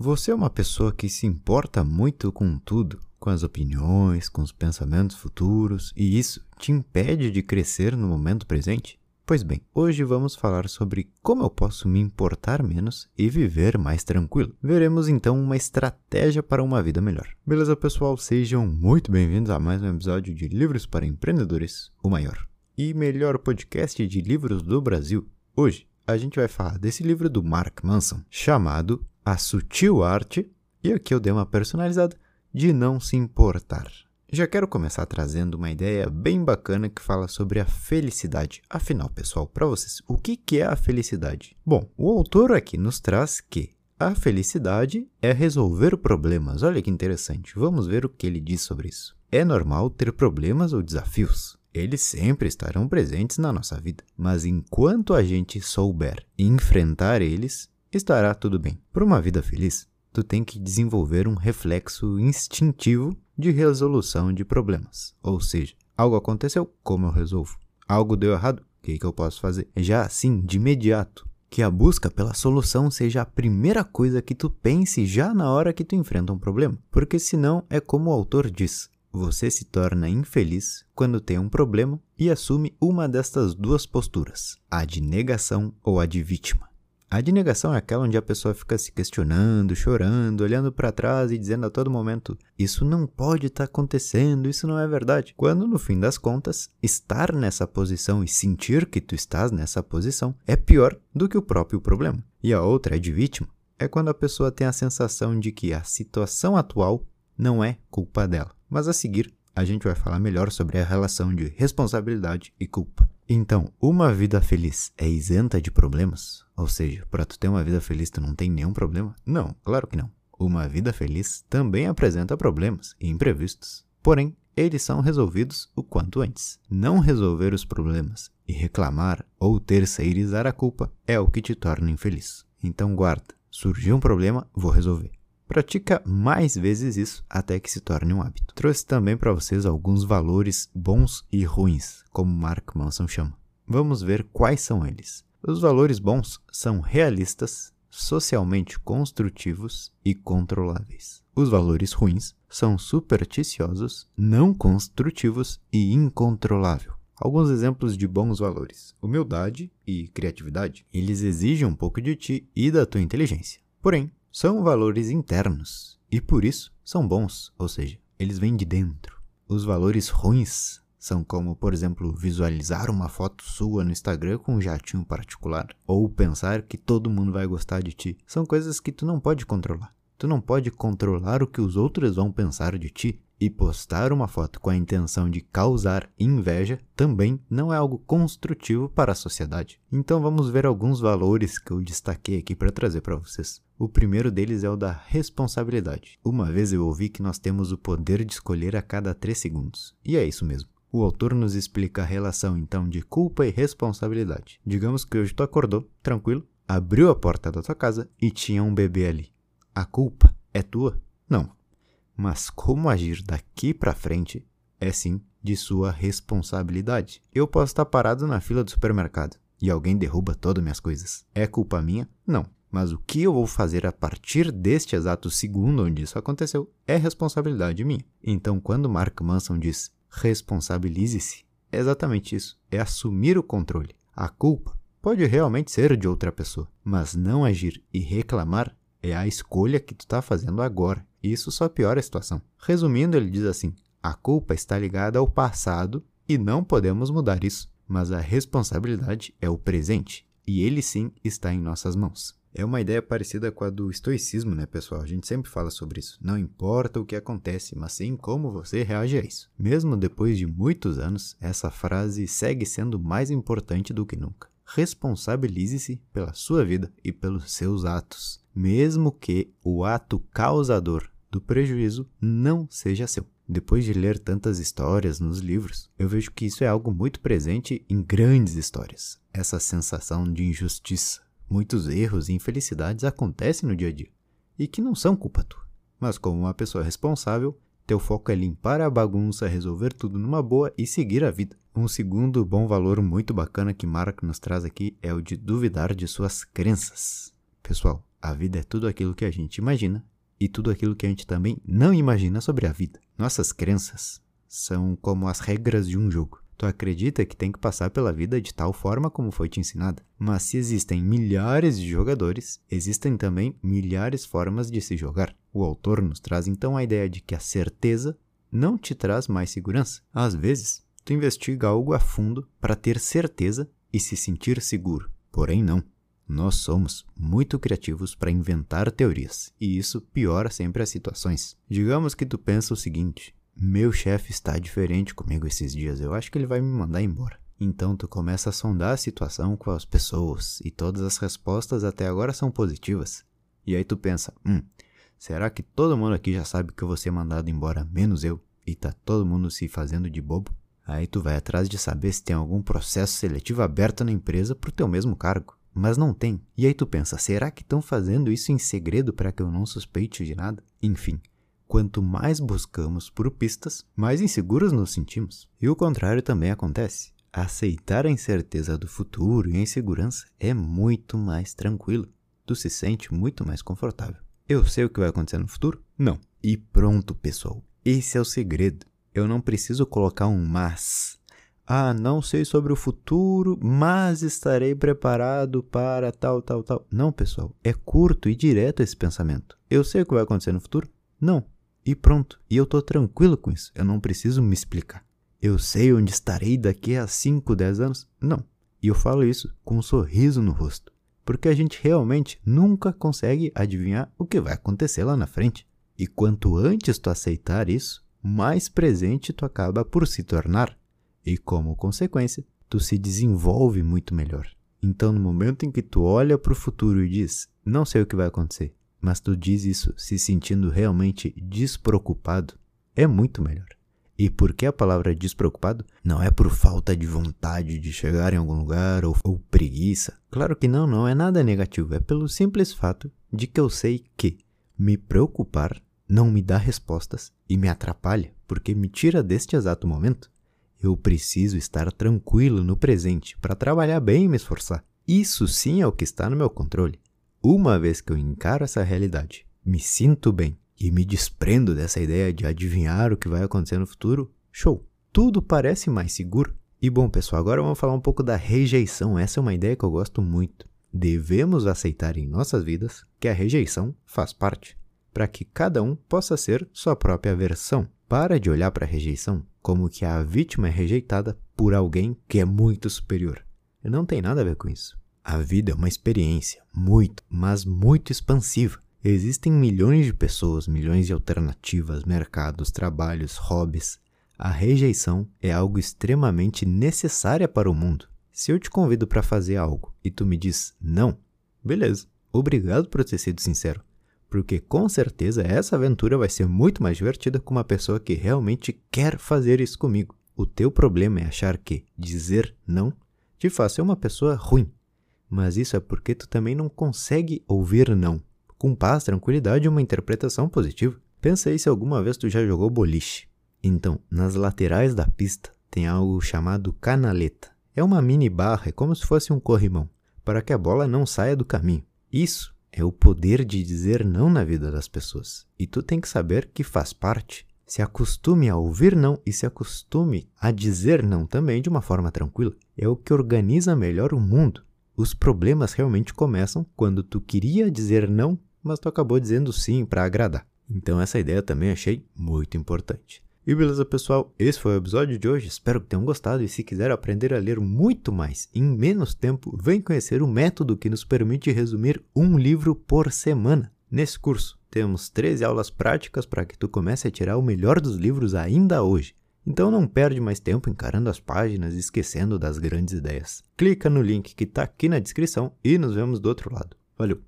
Você é uma pessoa que se importa muito com tudo, com as opiniões, com os pensamentos futuros, e isso te impede de crescer no momento presente? Pois bem, hoje vamos falar sobre como eu posso me importar menos e viver mais tranquilo. Veremos então uma estratégia para uma vida melhor. Beleza, pessoal? Sejam muito bem-vindos a mais um episódio de Livros para Empreendedores, o maior e melhor podcast de livros do Brasil. Hoje a gente vai falar desse livro do Mark Manson chamado A Sutil Arte, e aqui eu dei uma personalizada, de não se importar. Já quero começar trazendo uma ideia bem bacana que fala sobre a felicidade. Afinal, pessoal, para vocês, o que é a felicidade? Bom, o autor aqui nos traz que a felicidade é resolver problemas. Olha que interessante. Vamos ver o que ele diz sobre isso. É normal ter problemas ou desafios. Eles sempre estarão presentes na nossa vida, mas enquanto a gente souber enfrentar eles, estará tudo bem. Para uma vida feliz, tu tem que desenvolver um reflexo instintivo de resolução de problemas. Ou seja, algo aconteceu, como eu resolvo? Algo deu errado, o que, que eu posso fazer? Já assim, de imediato, que a busca pela solução seja a primeira coisa que tu pense já na hora que tu enfrenta um problema. Porque senão é como o autor diz: você se torna infeliz quando tem um problema e assume uma destas duas posturas, a de negação ou a de vítima. A de negação é aquela onde a pessoa fica se questionando, chorando, olhando para trás e dizendo a todo momento: Isso não pode estar tá acontecendo, isso não é verdade. Quando no fim das contas, estar nessa posição e sentir que tu estás nessa posição é pior do que o próprio problema. E a outra é de vítima. É quando a pessoa tem a sensação de que a situação atual não é culpa dela. Mas a seguir, a gente vai falar melhor sobre a relação de responsabilidade e culpa. Então, uma vida feliz é isenta de problemas? Ou seja, para tu ter uma vida feliz tu não tem nenhum problema? Não, claro que não. Uma vida feliz também apresenta problemas e imprevistos. Porém, eles são resolvidos o quanto antes. Não resolver os problemas e reclamar ou terceirizar a culpa é o que te torna infeliz. Então guarda, surgiu um problema, vou resolver. Pratica mais vezes isso até que se torne um hábito. Trouxe também para vocês alguns valores bons e ruins, como Mark Manson chama. Vamos ver quais são eles. Os valores bons são realistas, socialmente construtivos e controláveis. Os valores ruins são supersticiosos, não construtivos e incontrolável. Alguns exemplos de bons valores: humildade e criatividade. Eles exigem um pouco de ti e da tua inteligência. Porém, são valores internos e por isso são bons, ou seja, eles vêm de dentro. Os valores ruins são como, por exemplo, visualizar uma foto sua no Instagram com um jatinho particular ou pensar que todo mundo vai gostar de ti. São coisas que tu não pode controlar. Tu não pode controlar o que os outros vão pensar de ti e postar uma foto com a intenção de causar inveja também não é algo construtivo para a sociedade. Então vamos ver alguns valores que eu destaquei aqui para trazer para vocês. O primeiro deles é o da responsabilidade. Uma vez eu ouvi que nós temos o poder de escolher a cada 3 segundos. E é isso mesmo. O autor nos explica a relação então de culpa e responsabilidade. Digamos que hoje tu acordou, tranquilo, abriu a porta da tua casa e tinha um bebê ali. A culpa é tua? Não, mas como agir daqui para frente é sim de sua responsabilidade. Eu posso estar parado na fila do supermercado e alguém derruba todas minhas coisas. É culpa minha? Não. Mas o que eu vou fazer a partir deste exato segundo onde isso aconteceu é responsabilidade minha. Então, quando Mark Manson diz responsabilize-se, é exatamente isso: é assumir o controle. A culpa pode realmente ser de outra pessoa, mas não agir e reclamar é a escolha que tu está fazendo agora. Isso só piora a situação. Resumindo, ele diz assim: a culpa está ligada ao passado e não podemos mudar isso, mas a responsabilidade é o presente e ele sim está em nossas mãos. É uma ideia parecida com a do estoicismo, né, pessoal? A gente sempre fala sobre isso. Não importa o que acontece, mas sim como você reage a isso. Mesmo depois de muitos anos, essa frase segue sendo mais importante do que nunca. Responsabilize-se pela sua vida e pelos seus atos mesmo que o ato causador do prejuízo não seja seu. Depois de ler tantas histórias nos livros, eu vejo que isso é algo muito presente em grandes histórias. Essa sensação de injustiça. Muitos erros e infelicidades acontecem no dia a dia e que não são culpa tua. Mas como uma pessoa responsável, teu foco é limpar a bagunça, resolver tudo numa boa e seguir a vida. Um segundo bom valor muito bacana que Mark nos traz aqui é o de duvidar de suas crenças. Pessoal, A vida é tudo aquilo que a gente imagina e tudo aquilo que a gente também não imagina sobre a vida. Nossas crenças são como as regras de um jogo. Tu acredita que tem que passar pela vida de tal forma como foi te ensinada. Mas se existem milhares de jogadores, existem também milhares formas de se jogar. O autor nos traz então a ideia de que a certeza não te traz mais segurança. Às vezes, tu investiga algo a fundo para ter certeza e se sentir seguro. Porém, não. Nós somos muito criativos para inventar teorias, e isso piora sempre as situações. Digamos que tu pensa o seguinte: meu chefe está diferente comigo esses dias, eu acho que ele vai me mandar embora. Então tu começa a sondar a situação com as pessoas e todas as respostas até agora são positivas. E aí tu pensa, hum, será que todo mundo aqui já sabe que eu vou ser mandado embora menos eu e tá todo mundo se fazendo de bobo? Aí tu vai atrás de saber se tem algum processo seletivo aberto na empresa pro teu mesmo cargo. Mas não tem. E aí tu pensa, será que estão fazendo isso em segredo para que eu não suspeite de nada? Enfim, Quanto mais buscamos por pistas, mais inseguros nos sentimos. E o contrário também acontece. Aceitar a incerteza do futuro e a insegurança é muito mais tranquilo. Tu se sente muito mais confortável. Eu sei o que vai acontecer no futuro? Não. E pronto, pessoal. Esse é o segredo. Eu não preciso colocar um mas. Ah, não sei sobre o futuro, mas estarei preparado para tal, tal, tal. Não, pessoal. É curto e direto esse pensamento. Eu sei o que vai acontecer no futuro? Não. E pronto. E eu tô tranquilo com isso. Eu não preciso me explicar. Eu sei onde estarei daqui a 5, 10 anos? Não. E eu falo isso com um sorriso no rosto. Porque a gente realmente nunca consegue adivinhar o que vai acontecer lá na frente. E quanto antes tu aceitar isso, mais presente tu acaba por se tornar. E como consequência, tu se desenvolve muito melhor. Então, no momento em que tu olha para o futuro e diz: Não sei o que vai acontecer, mas tu diz isso se sentindo realmente despreocupado, é muito melhor. E por que a palavra despreocupado? Não é por falta de vontade de chegar em algum lugar ou, ou, preguiça. Claro que não, não é nada negativo. É pelo simples fato de que eu sei que me preocupar não me dá respostas e me atrapalha, porque me tira deste exato momento. Eu preciso estar tranquilo no presente para trabalhar bem e me esforçar. Isso sim é o que está no meu controle. Uma vez que eu encaro essa realidade, me sinto bem e me desprendo dessa ideia de adivinhar o que vai acontecer no futuro, show! Tudo parece mais seguro. E bom, pessoal, agora vamos falar um pouco da rejeição. Essa é uma ideia que eu gosto muito. Devemos aceitar em nossas vidas que a rejeição faz parte, para que cada um possa ser sua própria versão. Para de olhar para a rejeição como que a vítima é rejeitada por alguém que é muito superior. Não tem nada a ver com isso. A vida é uma experiência muito, mas muito expansiva. Existem milhões de pessoas, milhões de alternativas, mercados, trabalhos, hobbies. A rejeição é algo extremamente necessária para o mundo. Se eu te convido para fazer algo e tu me diz não, beleza. Obrigado por ter sido sincero, porque com certeza essa aventura vai ser muito mais divertida com uma pessoa que realmente quer fazer isso comigo. O teu problema é achar que dizer não te faz ser uma pessoa ruim, mas isso é porque tu também não consegue ouvir não. Com paz, tranquilidade e uma interpretação positiva. Pensa aí se alguma vez tu já jogou boliche. Então, nas laterais da pista tem algo chamado canaleta. É uma mini barra, é como se fosse um corrimão, para que a bola não saia do caminho. Isso é o poder de dizer não na vida das pessoas. E tu tem que saber que faz parte. Se acostume a ouvir não e se acostume a dizer não também de uma forma tranquila. É o que organiza melhor o mundo. Os problemas realmente começam quando tu queria dizer não, mas tu acabou dizendo sim para agradar. Então essa ideia também achei muito importante. E beleza, pessoal? Esse foi o episódio de hoje. Espero que tenham gostado. E se quiser aprender a ler muito mais em menos tempo, vem conhecer o método que nos permite resumir um livro por semana. Nesse curso, temos 13 aulas práticas para que tu comece a tirar o melhor dos livros ainda hoje. Então não perde mais tempo encarando as páginas e esquecendo das grandes ideias. Clica no link que está aqui na descrição e nos vemos do outro lado. Valeu!